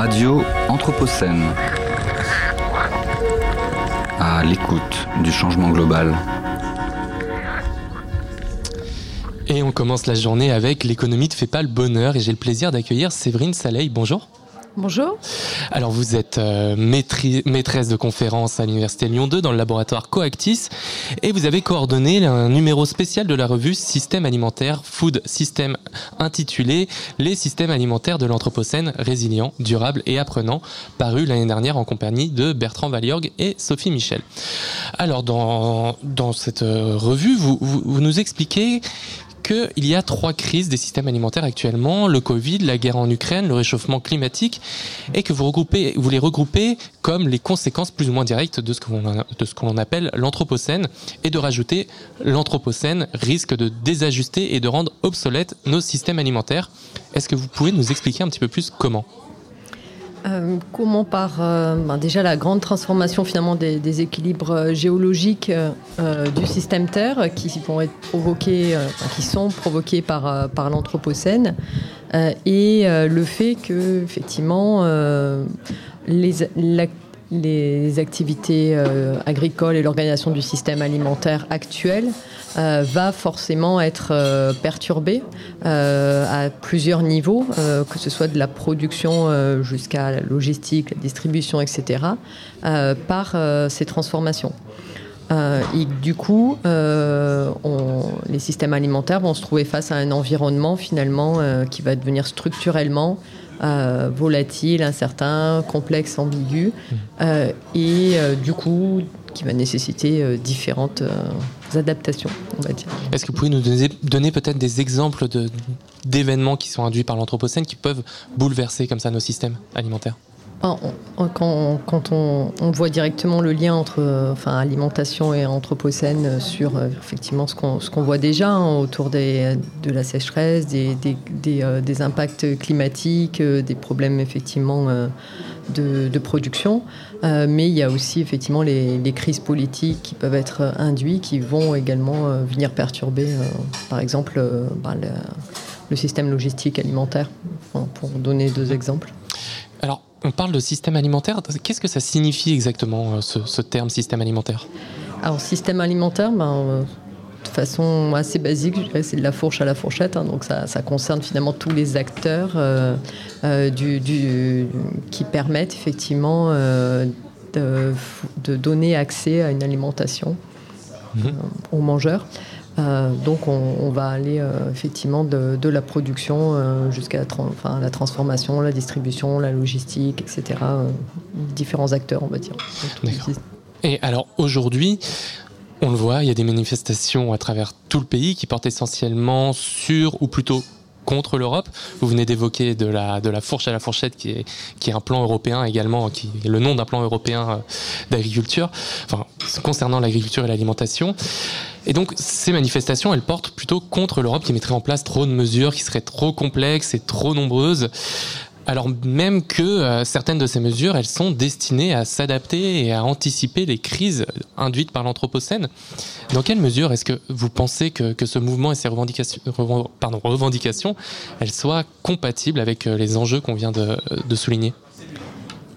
Radio Anthropocène. À l'écoute du changement global. Et on commence la journée avec l'économie ne fait pas le bonheur et j'ai le plaisir d'accueillir Séverine Saleil. Bonjour. Bonjour. Alors vous êtes euh, maîtresse de conférence à l'Université Lyon 2 dans le laboratoire Coactis et vous avez coordonné un numéro spécial de la revue Système alimentaire Food System intitulé Les systèmes alimentaires de l'Anthropocène résilients, durables et apprenants, paru l'année dernière en compagnie de Bertrand Valiorg et Sophie Michel. Alors dans, cette euh, revue, vous nous expliquez qu'il y a trois crises des systèmes alimentaires actuellement, le Covid, la guerre en Ukraine, le réchauffement climatique, et que vous, regroupez, vous les regroupez comme les conséquences plus ou moins directes de ce que l'on appelle l'anthropocène, et de rajouter l'anthropocène risque de désajuster et de rendre obsolètes nos systèmes alimentaires. Est-ce que vous pouvez nous expliquer un petit peu plus comment? Euh, comment par euh, ben déjà la grande transformation finalement des, équilibres euh, géologiques du système Terre qui vont être provoqués, qui sont provoqués par, par l'Anthropocène et le fait que effectivement les, la, les activités euh, agricoles et l'organisation du système alimentaire actuel euh, va forcément être euh, perturbée à plusieurs niveaux, que ce soit de la production jusqu'à la logistique, la distribution, etc., par ces transformations. et du coup, les systèmes alimentaires vont se trouver face à un environnement finalement qui va devenir structurellement euh, volatile, incertain, complexe, ambigu, mmh. euh, et euh, du coup qui va nécessiter différentes adaptations, on va dire. Est-ce que vous pouvez nous donner, peut-être des exemples d'événements qui sont induits par l'Anthropocène qui peuvent bouleverser comme ça nos systèmes alimentaires? Quand, on, voit directement le lien entre enfin, alimentation et anthropocène sur euh, effectivement ce qu'on voit déjà hein, autour de la sécheresse, des, euh, impacts climatiques, euh, des problèmes effectivement de, production, mais il y a aussi effectivement les, crises politiques qui peuvent être induites, qui vont également venir perturber, par exemple, bah, le, le, système logistique alimentaire, pour donner deux exemples. Alors, on parle de système alimentaire. Qu'est-ce que ça signifie exactement, euh, ce, terme système alimentaire? Alors, système alimentaire, ben, euh, de façon assez basique, c'est de la fourche à la fourchette. Hein, donc, ça, concerne finalement tous les acteurs euh, du, qui permettent effectivement de, donner accès à une alimentation mmh. aux mangeurs. Euh, donc on, va aller euh, effectivement de, la production euh, jusqu'à la, la, transformation, la distribution, la logistique, etc. différents acteurs, on va dire. Et alors aujourd'hui, on le voit, il y a des manifestations à travers tout le pays qui portent essentiellement sur, ou plutôt contre l'Europe. Vous venez d'évoquer de la, de la fourche à la fourchette, qui est, qui est un plan européen également, qui est le nom d'un plan européen d'agriculture, enfin, concernant l'agriculture et l'alimentation. Et donc ces manifestations, elles portent plutôt contre l'Europe qui mettrait en place trop de mesures qui seraient trop complexes et trop nombreuses. Alors même que euh, certaines de ces mesures, elles sont destinées à s'adapter et à anticiper les crises induites par l'Anthropocène. Dans quelle mesure est-ce que vous pensez que, ce mouvement et ces revendications, elles soient compatibles avec euh, les enjeux qu'on vient de souligner?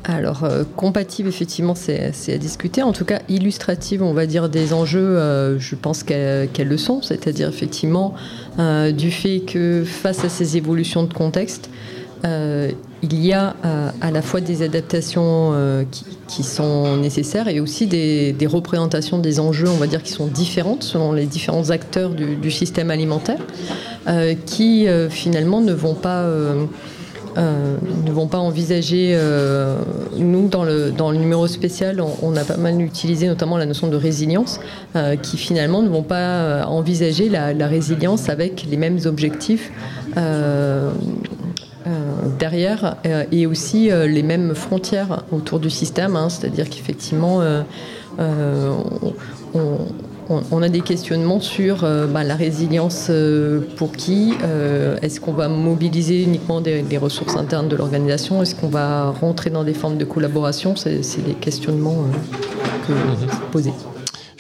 Alors, euh, compatible, effectivement, c'est à discuter. En tout cas, illustrative, on va dire, des enjeux, euh, je pense qu'elles le sont. C'est-à-dire, effectivement, du fait que face à ces évolutions de contexte, il y a à la fois des adaptations qui, sont nécessaires et aussi des, représentations des enjeux, on va dire, qui sont différentes selon les différents acteurs du système alimentaire, qui finalement ne vont pas euh, ne vont pas envisager. Euh, nous, dans le, dans le numéro spécial, on, a pas mal utilisé notamment la notion de résilience, euh, qui finalement ne vont pas envisager la, résilience avec les mêmes objectifs. Derrière et aussi les mêmes frontières autour du système, hein. c'est-à-dire qu'effectivement on, on, a des questionnements sur euh, bah, la résilience euh, pour qui euh, Est-ce qu'on va mobiliser uniquement des, ressources internes de l'organisation Est-ce qu'on va rentrer dans des formes de collaboration C'est des questionnements que mhm. posez.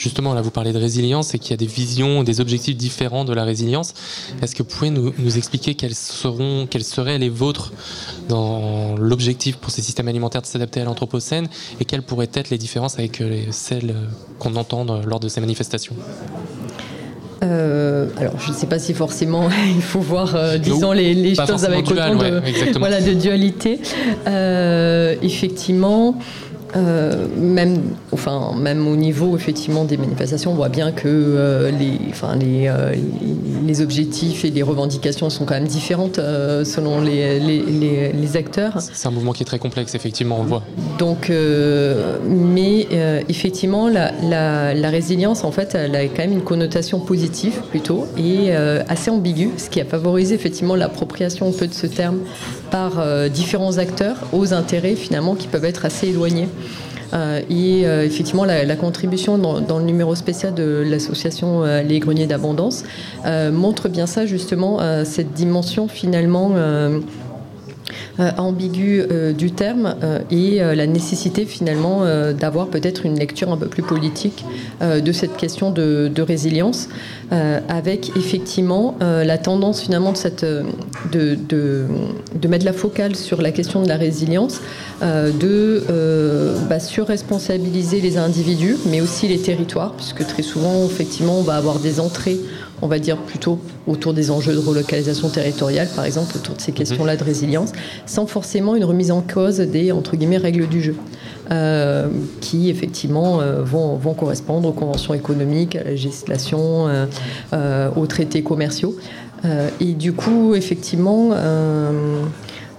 Justement, là, vous parlez de résilience et qu'il y a des visions, des objectifs différents de la résilience. Est-ce que vous pouvez nous, expliquer quels, seront, quels seraient les vôtres dans l'objectif pour ces systèmes alimentaires de s'adapter à l'Anthropocène et quelles pourraient être les différences avec celles qu'on entend lors de ces manifestations? Euh, alors, je ne sais pas si forcément il faut voir, euh, disons, les, choses avec autant de, voilà, de dualité. Euh, effectivement, euh, même, enfin, même au niveau effectivement des manifestations, on voit bien que euh, les, enfin, les, euh, les, objectifs et les revendications sont quand même différentes selon les, les, les acteurs. C'est un mouvement qui est très complexe, effectivement, on le voit. Donc, mais effectivement, la, la, la, résilience, en fait, elle a quand même une connotation positive plutôt et assez ambiguë, ce qui a favorisé effectivement l'appropriation un peu de ce terme par différents acteurs aux intérêts finalement qui peuvent être assez éloignés. Euh, et euh, effectivement, la, contribution dans, le numéro spécial de l'association euh, Les Greniers d'Abondance montre bien ça, justement, cette dimension finalement ambiguë du terme et la nécessité finalement d'avoir peut-être une lecture un peu plus politique de cette question de, résilience, avec effectivement la tendance finalement de, mettre la focale sur la question de la résilience euh, de euh, bah, surresponsabiliser les individus, mais aussi les territoires, puisque très souvent, effectivement, on va avoir des entrées, on va dire plutôt autour des enjeux de relocalisation territoriale, par exemple, autour de ces mhm. questions-là de résilience, sans forcément une remise en cause des entre guillemets règles du jeu. Euh, qui effectivement vont, vont, correspondre aux conventions économiques, à la législation, aux traités commerciaux. et du coup, effectivement,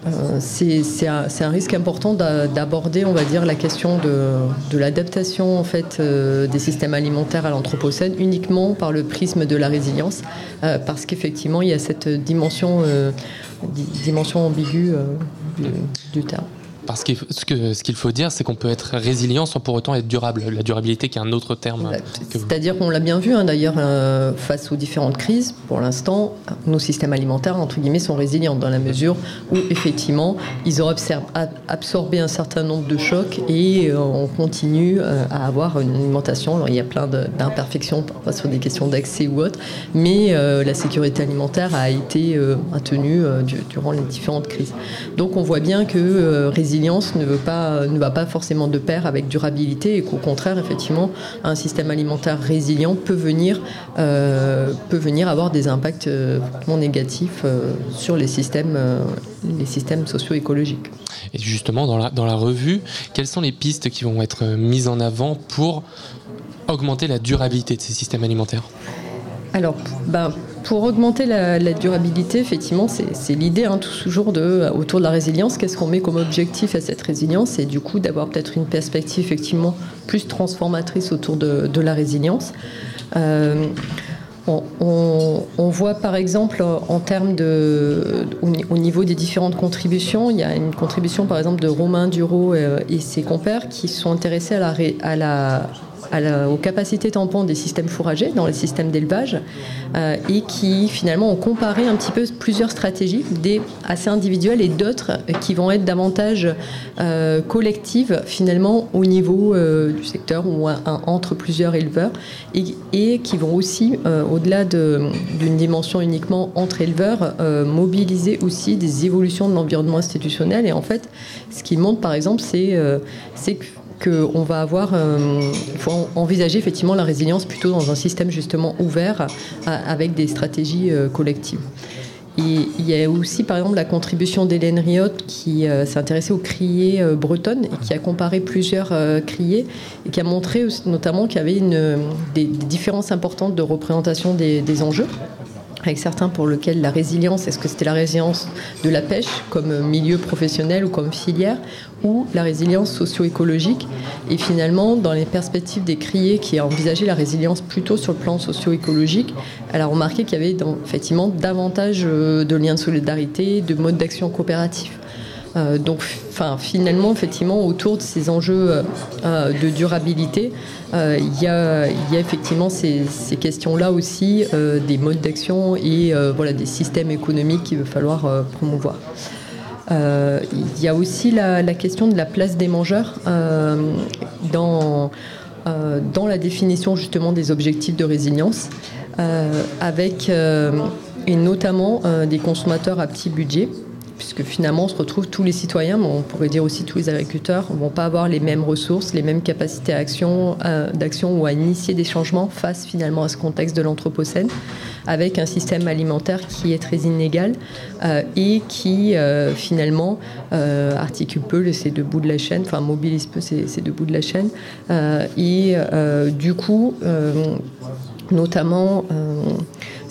euh, c'est un, risque important d'aborder, on va dire, la question de, l'adaptation en fait euh, des systèmes alimentaires à l'anthropocène uniquement par le prisme de la résilience, euh, parce qu'effectivement il y a cette dimension, dimension ambiguë du terme. Parce que ce qu'il faut dire, c'est qu'on peut être résilient sans pour autant être durable. La durabilité qui est un autre terme. C'est-à-dire qu'on l'a bien vu hein, d'ailleurs euh, face aux différentes crises. Pour l'instant, nos systèmes alimentaires entre guillemets sont résilients dans la mesure où effectivement ils ont absorbé un certain nombre de chocs et euh, on continue euh, à avoir une alimentation. Alors il y a plein d'imperfections sur des questions d'accès ou autre, mais la sécurité alimentaire a été maintenue durant les différentes crises. Donc on voit bien que résilience ne, veut pas, ne va pas forcément de pair avec durabilité et qu'au contraire, effectivement, un système alimentaire résilient peut venir, euh, peut venir avoir des impacts euh, négatifs euh, sur les systèmes, les systèmes socio-écologiques. Et justement, dans la, dans la revue, quelles sont les pistes qui vont être mises en avant pour augmenter la durabilité de ces systèmes alimentaires? Alors, ben, pour augmenter la, durabilité, effectivement, c'est l'idée hein, toujours de, autour de la résilience. Qu'est-ce qu'on met comme objectif à cette résilience? Et du coup, d'avoir peut-être une perspective effectivement plus transformatrice autour de, la résilience. Euh, on, voit par exemple en termes de, au, niveau des différentes contributions, il y a une contribution par exemple de Romain Duro euh, et, ses compères qui sont intéressés à la, à la aux capacités tampons des systèmes fourragers dans les systèmes d'élevage euh, et qui finalement ont comparé un petit peu plusieurs stratégies, des assez individuelles et d'autres qui vont être davantage euh, collectives finalement au niveau euh, du secteur ou entre plusieurs éleveurs et, qui vont aussi, au-delà d'une dimension uniquement entre éleveurs, mobiliser aussi des évolutions de l'environnement institutionnel. Et en fait, ce qui montre par exemple, c'est que qu'on va avoir, euh, il faut envisager effectivement la résilience plutôt dans un système justement ouvert avec des stratégies euh, collectives. Il y a aussi, par exemple, la contribution d'Hélène Riot qui euh, s'est intéressée aux criers bretonnes et qui a comparé plusieurs criers et qui a montré notamment qu'il y avait une, des, différences importantes de représentation des enjeux avec certains pour lesquels la résilience, est-ce que c'était la résilience de la pêche comme milieu professionnel ou comme filière, ou la résilience socio-écologique? Et finalement, dans les perspectives des criers qui a envisagé la résilience plutôt sur le plan socio-écologique, elle a remarqué qu'il y avait effectivement davantage euh, de liens de solidarité, de modes d'action coopératifs. Euh, donc, finalement, effectivement, autour de ces enjeux euh, de durabilité, il y, a, effectivement ces, questions-là aussi, des modes d'action et voilà, des systèmes économiques qu'il va falloir promouvoir. Il y a aussi la, question de la place des mangeurs dans dans la définition justement des objectifs de résilience, avec et notamment des consommateurs à petit budget puisque finalement on se retrouve tous les citoyens, mais on pourrait dire aussi tous les agriculteurs, ne vont pas avoir les mêmes ressources, les mêmes capacités euh, d'action ou à initier des changements face finalement à ce contexte de l'Anthropocène, avec un système alimentaire qui est très inégal euh, et qui euh, finalement articule peu ces deux bouts de la chaîne, enfin mobilise peu ces, ces deux bouts de la chaîne, et du coup notamment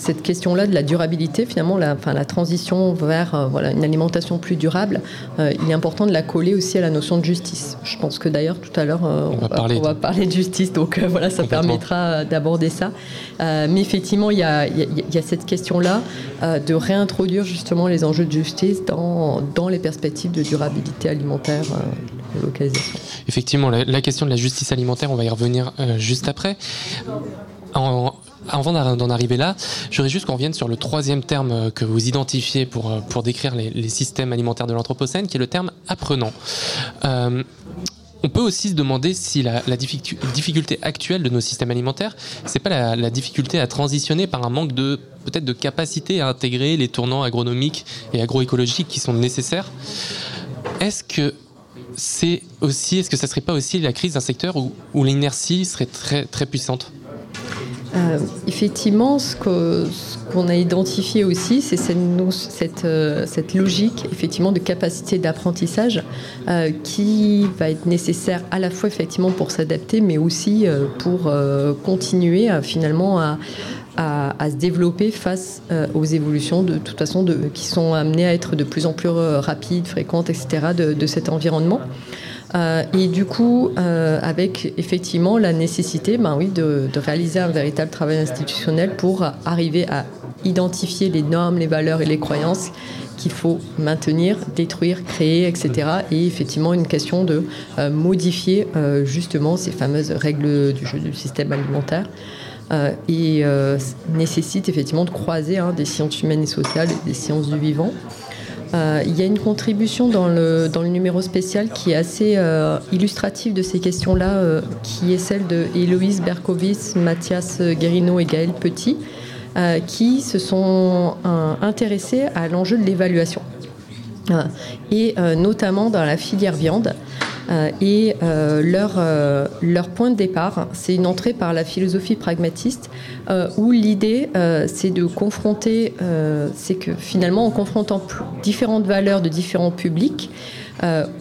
cette question-là de la durabilité, finalement, la, enfin, la transition vers euh, voilà, une alimentation plus durable, euh, il est important de la coller aussi à la notion de justice. Je pense que d'ailleurs, tout à l'heure, euh, on, va parler de justice, donc voilà, ça permettra d'aborder ça. mais effectivement, il y a, y a, cette question-là de réintroduire justement les enjeux de justice dans, dans les perspectives de durabilité alimentaire. de localisation. Effectivement, la, la, question de la justice alimentaire, on va y revenir juste après. En, avant d'en arriver là, j'aurais juste qu'on revienne sur le troisième terme que vous identifiez pour, pour décrire les, systèmes alimentaires de l'Anthropocène, qui est le terme apprenant. Euh, on peut aussi se demander si la, difficulté actuelle de nos systèmes alimentaires, c'est pas la, difficulté à transitionner par un manque de peut-être de capacité à intégrer les tournants agronomiques et agroécologiques qui sont nécessaires. Est-ce que c'est aussi, est-ce que ça serait pas aussi la crise d'un secteur où, où l'inertie serait très très puissante? Euh, effectivement, ce qu'on a identifié aussi, c'est cette, euh, cette, logique effectivement de capacité d'apprentissage euh, qui va être nécessaire à la fois effectivement pour s'adapter, mais aussi pour continuer finalement à, à, se développer face aux évolutions de, toute façon de, qui sont amenées à être de plus en plus rapides, fréquentes, etc. de, de cet environnement. Euh, et du coup, euh, avec effectivement la nécessité ben oui, de, réaliser un véritable travail institutionnel pour arriver à identifier les normes, les valeurs et les croyances qu'il faut maintenir, détruire, créer, etc. Et effectivement, une question de euh, modifier justement ces fameuses règles du système alimentaire. et nécessite effectivement de croiser hein, des sciences humaines et sociales et des sciences du vivant. Euh, il y a une contribution dans le, dans le numéro spécial qui est assez euh, illustrative de ces questions-là, euh, qui est celle de Héloïse Berkowitz, Mathias Guérino et Gaël Petit, qui se sont intéressés à l'enjeu de l'évaluation. et notamment dans la filière viande. Et leur, leur point de départ, c'est une entrée par la philosophie pragmatiste euh, où l'idée, euh, c'est de confronter, euh, c'est que finalement, en confrontant différentes valeurs de différents publics,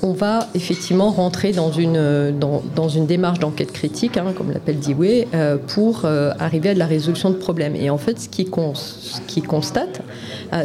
on va effectivement rentrer dans une, dans, une démarche d'enquête critique, hein, comme l'appelle Dewey, pour arriver à de la résolution de problèmes. Et en fait, ce qui, qui constate,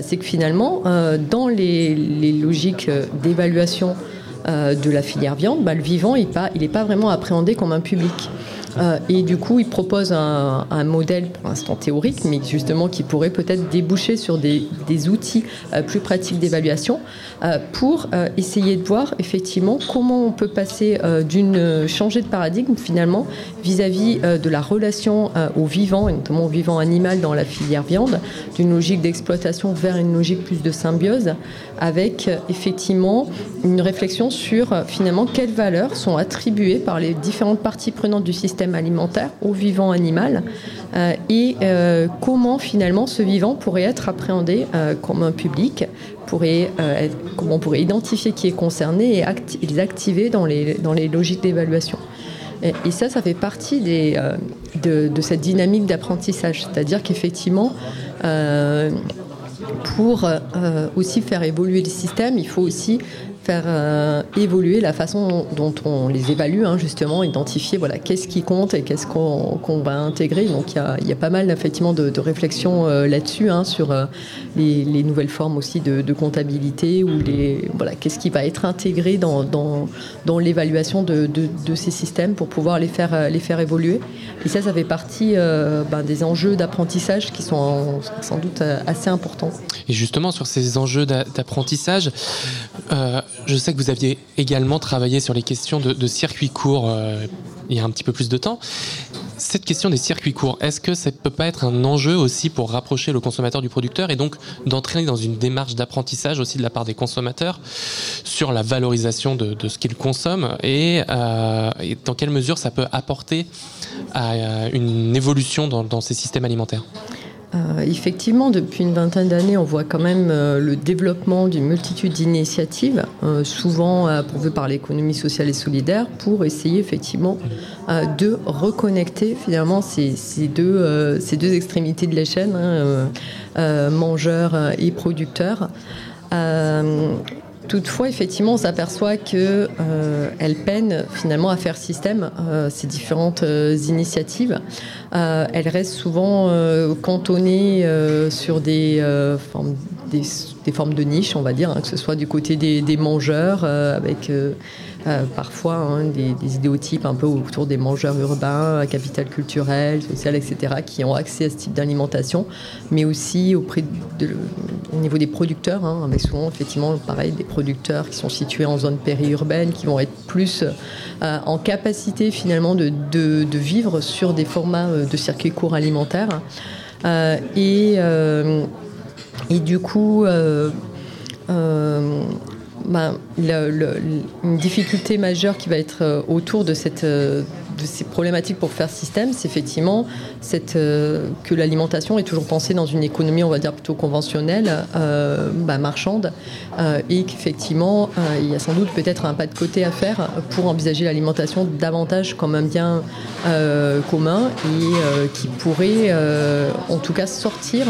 c'est que finalement, dans les, logiques d'évaluation de la filière viande, bah, le vivant, il n'est pas, pas vraiment appréhendé comme un public. Euh, et du coup, il propose un, modèle pour l'instant théorique, mais justement qui pourrait peut-être déboucher sur des, outils euh, plus pratiques d'évaluation euh, pour essayer de voir effectivement comment on peut passer d'une changer de paradigme finalement vis-à-vis de la relation au vivant et notamment au vivant animal dans la filière viande, d'une logique d'exploitation vers une logique plus de symbiose, avec effectivement une réflexion sur finalement quelles valeurs sont attribuées par les différentes parties prenantes du système alimentaire au vivant animal euh, et euh, comment finalement ce vivant pourrait être appréhendé euh, comme un public, pourrait, comment on pourrait identifier qui est concerné et, les activer dans les, dans les logiques d'évaluation. Et, ça, ça fait partie des, de, de, cette dynamique d'apprentissage. C'est-à-dire qu'effectivement, pour aussi faire évoluer le système, il faut aussi faire euh, évoluer la façon dont on les évalue, hein, justement, identifier voilà, qu'est-ce qui compte et qu'est-ce qu'on va intégrer. Donc il y a, pas mal effectivement de, de réflexions euh, là-dessus, hein, sur euh, les, les, nouvelles formes aussi de, comptabilité ou voilà, qu'est-ce qui va être intégré dans, dans, l'évaluation de, de, ces systèmes pour pouvoir les faire, les faire évoluer. Et ça, ça fait partie ben, des enjeux d'apprentissage qui sont sans doute assez importants. Et justement, sur ces enjeux d'apprentissage, je sais que vous aviez également travaillé sur les questions de, circuits courts euh, il y a un petit peu plus de temps. cette question des circuits courts, est-ce que ça peut pas être un enjeu aussi pour rapprocher le consommateur du producteur et donc d'entraîner dans une démarche d'apprentissage aussi de la part des consommateurs sur la valorisation de, ce qu'ils consomment et, dans quelle mesure ça peut apporter à une évolution dans ces systèmes alimentaires? Euh, effectivement, depuis une vingtaine d'années, on voit quand même euh, le développement d'une multitude d'initiatives, euh, souvent pourvues par l'économie sociale et solidaire, pour essayer effectivement de reconnecter finalement ces, deux, extrémités de la chaîne, hein, mangeurs et producteurs. Toutefois, effectivement, on s'aperçoit qu'elles euh, peinent finalement à faire système euh, ces différentes euh, initiatives. elles restent souvent cantonnées sur des des, formes de niche, on va dire, hein, que ce soit du côté des, mangeurs, avec euh, parfois hein, des, idéotypes un peu autour des mangeurs urbains, capital culturel, social, etc., qui ont accès à ce type d'alimentation, mais aussi au niveau des producteurs, hein, avec souvent effectivement pareil des producteurs qui sont situés en zone périurbaine, qui vont être plus euh, en capacité finalement de, vivre sur des formats euh, de circuits courts alimentaires. et, et du coup, ben, une difficulté majeure qui va être euh, autour de cette euh, de ces problématiques pour faire système, c'est effectivement cette, euh, que l'alimentation est toujours pensée dans une économie, on va dire, plutôt conventionnelle, euh, bah, marchande, euh, et qu'effectivement, il y a sans doute peut-être un pas de côté à faire pour envisager l'alimentation davantage comme un bien commun et qui pourrait, en tout cas, sortir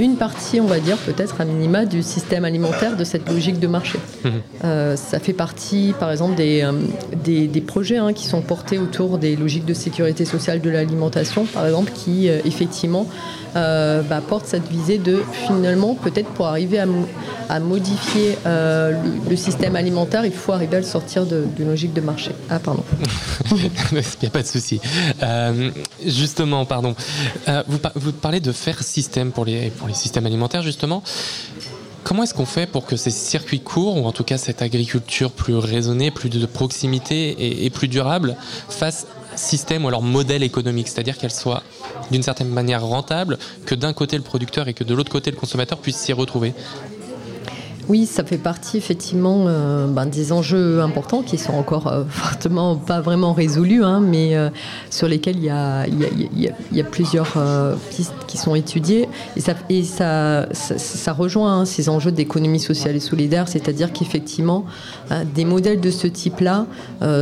une partie, on va dire, peut-être à minima, du système alimentaire, de cette logique de marché. Mmh. ça fait partie, par exemple, des, des, projets hein, qui sont portés autour des logiques de sécurité sociale de l'alimentation, par exemple, qui euh, effectivement euh, bah, portent cette visée de finalement, peut-être pour arriver à, modifier euh, le, système alimentaire, il faut arriver à le sortir d'une logique de marché. Ah, pardon. il n'y a pas de souci? justement, pardon. vous, vous, parlez de faire système pour les, pour les systèmes alimentaires, justement. Comment est-ce qu'on fait pour que ces circuits courts, ou en tout cas cette agriculture plus raisonnée, plus de proximité et, plus durable, fassent système ou alors modèle économique, c'est-à-dire qu'elle soit d'une certaine manière rentable, que d'un côté le producteur et que de l'autre côté le consommateur puissent s'y retrouver? Oui, ça fait partie effectivement euh, ben, des enjeux importants qui sont encore euh, fortement pas vraiment résolus, hein, mais euh, sur lesquels il y a, plusieurs pistes qui sont étudiées. Et ça, rejoint hein, ces enjeux d'économie sociale et solidaire, c'est-à-dire qu'effectivement, des modèles de ce type-là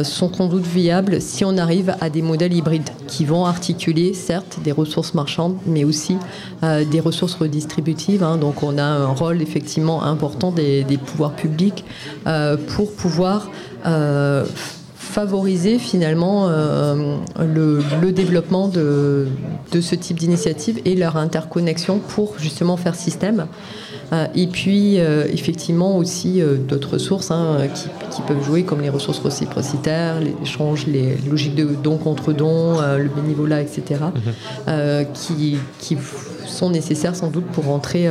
sont sans doute viables si on arrive à des modèles hybrides qui vont articuler, certes, des ressources marchandes, mais aussi des ressources redistributives. Hein. donc on a un rôle effectivement important des, pouvoirs publics euh, pour pouvoir euh, favoriser finalement euh, le, développement de, ce type d'initiative et leur interconnexion pour justement faire système. et puis effectivement aussi d'autres ressources hein, qui, peuvent jouer comme les ressources réciprocitaires, les échanges, les logiques de don contre don, le bénévolat, etc., mhm. qui, qui, sont nécessaires sans doute pour rentrer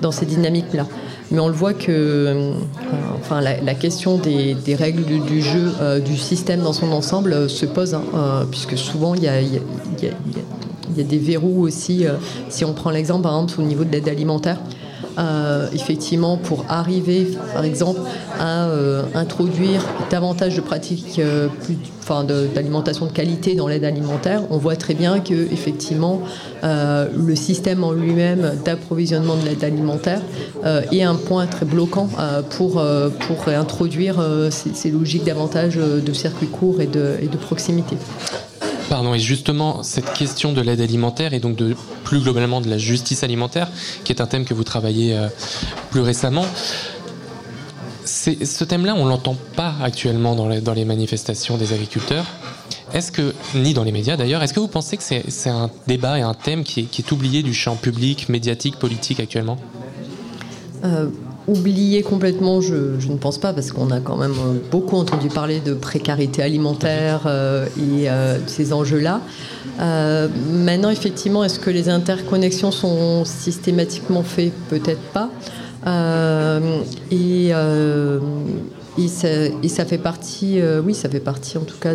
dans ces dynamiques-là. Mais on le voit que euh, enfin, la, question des, règles du, jeu, euh, du système dans son ensemble euh, se pose, hein, puisque souvent il y a, des verrous aussi. si on prend l'exemple par exemple au niveau de l'aide alimentaire, euh, effectivement, pour arriver, par exemple, à euh, introduire davantage de pratiques euh, d'alimentation de, qualité dans l'aide alimentaire, on voit très bien que effectivement, le système en lui-même d'approvisionnement de l'aide alimentaire est un point très bloquant pour, pour introduire ces, logiques davantage de circuits courts et de proximité. Pardon, et justement, cette question de l'aide alimentaire et donc de plus globalement de la justice alimentaire, qui est un thème que vous travaillez euh, plus récemment, ce thème-là, on l'entend pas actuellement dans les, manifestations des agriculteurs. Est-ce que, ni dans les médias d'ailleurs, est-ce que vous pensez que c'est un débat et un thème qui est, qui est, oublié du champ public, médiatique, politique actuellement? Euh, oublié complètement, je, ne pense pas, parce qu'on a quand même euh, beaucoup entendu parler de précarité alimentaire euh, et euh, de ces enjeux-là. maintenant, effectivement, est-ce que les interconnexions sont systématiquement faites? Peut-être pas. Et, ça, fait partie, oui, ça fait partie en tout cas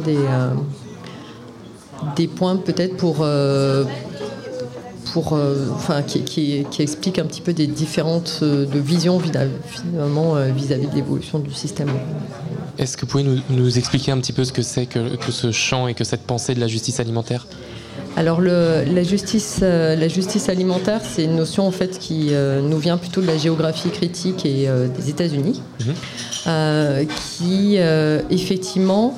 des points peut-être pour pour, enfin, qui, qui, qui, explique un petit peu des différentes de visions finalement vis-à-vis de l'évolution du système. Est-ce que vous pouvez nous, nous, expliquer un petit peu ce que c'est que, que, ce champ et que cette pensée de la justice alimentaire? Alors le, la, justice, euh, la justice alimentaire, c'est une notion en fait qui euh, nous vient plutôt de la géographie critique et euh, des États-Unis, mhm. qui effectivement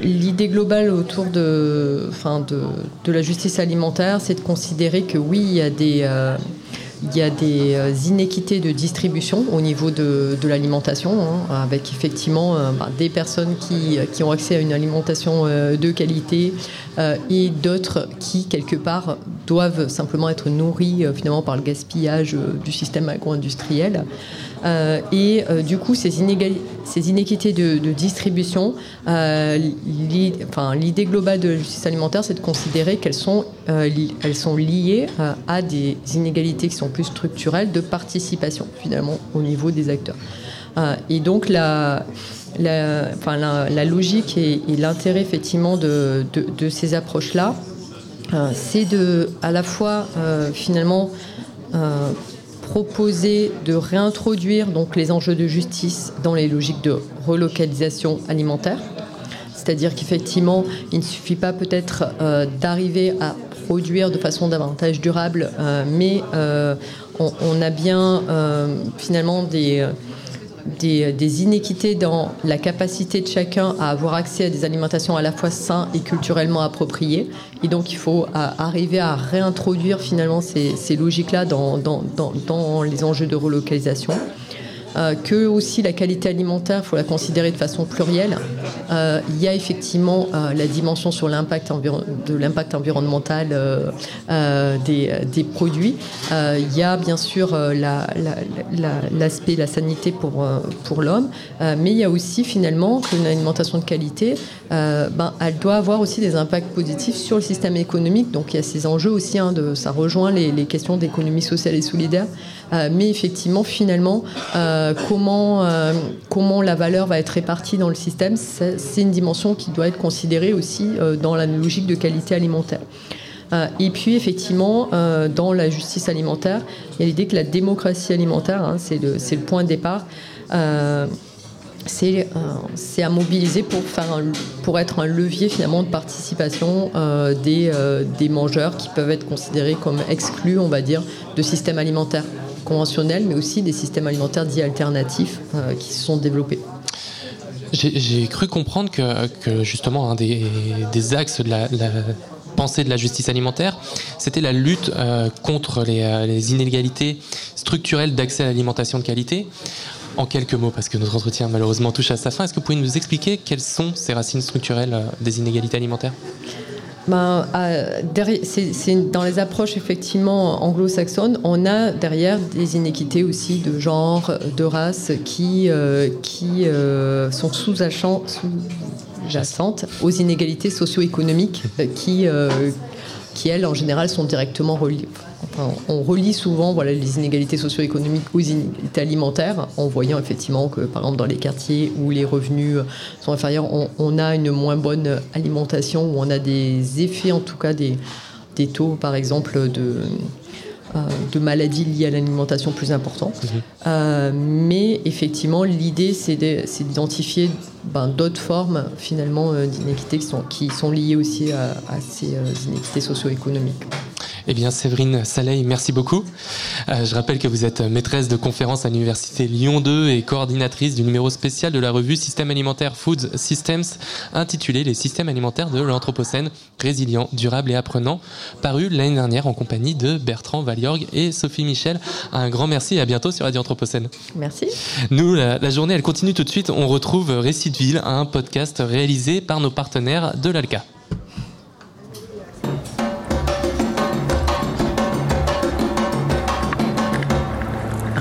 l'idée globale autour de, enfin de, de, la justice alimentaire, c'est de considérer que oui, il y a des il y a des euh, inéquités de distribution au niveau de, l'alimentation, hein, avec effectivement euh, bah, des personnes qui, qui, ont accès à une alimentation euh, de qualité et d'autres qui, quelque part, doivent simplement être nourries finalement par le gaspillage du système agro-industriel. Euh, et euh, du coup, ces, ces inéquités de, distribution, euh, l'idée globale de la justice alimentaire, c'est de considérer qu'elles sont, elles sont liées à des inégalités qui sont plus structurelles de participation, finalement, au niveau des acteurs. et donc, la, la, logique et, l'intérêt, effectivement, de, de, de ces approches-là, c'est de, à la fois, finalement, proposer de réintroduire donc les enjeux de justice dans les logiques de relocalisation alimentaire. C'est-à-dire qu'effectivement, il ne suffit pas peut-être euh, d'arriver à produire de façon davantage durable, euh, mais euh, on, a bien finalement des des, inéquités dans la capacité de chacun à avoir accès à des alimentations à la fois saines et culturellement appropriées. Et donc, il faut arriver à réintroduire finalement ces, logiques-là dans, dans, les enjeux de relocalisation. Euh, que aussi la qualité alimentaire, il faut la considérer de façon plurielle. Euh, il y a effectivement euh, la dimension sur l'impact environnemental des, produits. il y a bien sûr l'aspect, la, la, sanité pour, l'homme, mais il y a aussi finalement qu'une alimentation de qualité, ben, elle doit avoir aussi des impacts positifs sur le système économique. Donc il y a ces enjeux aussi, hein, ça rejoint les questions d'économie sociale et solidaire. Mais effectivement, finalement, euh, comment, euh, comment la valeur va être répartie dans le système, c'est une dimension qui doit être considérée aussi euh, dans la logique de qualité alimentaire. et puis effectivement, dans la justice alimentaire, il y a l'idée que la démocratie alimentaire, hein, c'est le, le, point de départ c'est à mobiliser pour, faire pour être un levier finalement de participation des, des, mangeurs qui peuvent être considérés comme exclus, on va dire, de système alimentaire conventionnels, mais aussi des systèmes alimentaires dits alternatifs euh, qui se sont développés. J'ai cru comprendre que, justement un des, axes de la, pensée de la justice alimentaire, c'était la lutte euh, contre euh, les, inégalités structurelles d'accès à l'alimentation de qualité. En quelques mots, parce que notre entretien malheureusement touche à sa fin, est-ce que vous pouvez nous expliquer quelles sont ces racines structurelles des inégalités alimentaires? Ben, euh, c'est dans les approches effectivement anglo-saxonnes, on a derrière des inéquités aussi de genre, de race qui, euh, euh, sont sous-jacentes aux inégalités socio-économiques qui, elles, en général, sont directement reliées on relie souvent voilà, les inégalités socio-économiques aux inégalités alimentaires, en voyant effectivement que, par exemple, dans les quartiers où les revenus sont inférieurs, on, a une moins bonne alimentation, où on a des effets, en tout cas des, taux, par exemple, de, euh, de maladies liées à l'alimentation plus importants. Mhm. Euh, mais effectivement, l'idée, c'est d'identifier ben, d'autres formes, finalement, euh, d'inéquité qui sont, qui sont liées aussi à, à ces inéquités socio-économiques. Eh bien, Séverine Saleil, merci beaucoup. Euh, je rappelle que vous êtes maîtresse de conférence à l'Université Lyon 2 et coordinatrice du numéro spécial de la revue Système alimentaire Foods Systems, intitulé Les systèmes alimentaires de l'Anthropocène, résilients, durables et apprenants, paru l'année dernière en compagnie de Bertrand Valiorg et Sophie Michel. Un grand merci et à bientôt sur Radio Anthropocène. Merci. Nous, la, la journée, elle continue tout de suite. On retrouve Récit de Ville, un podcast réalisé par nos partenaires de l'ALCA.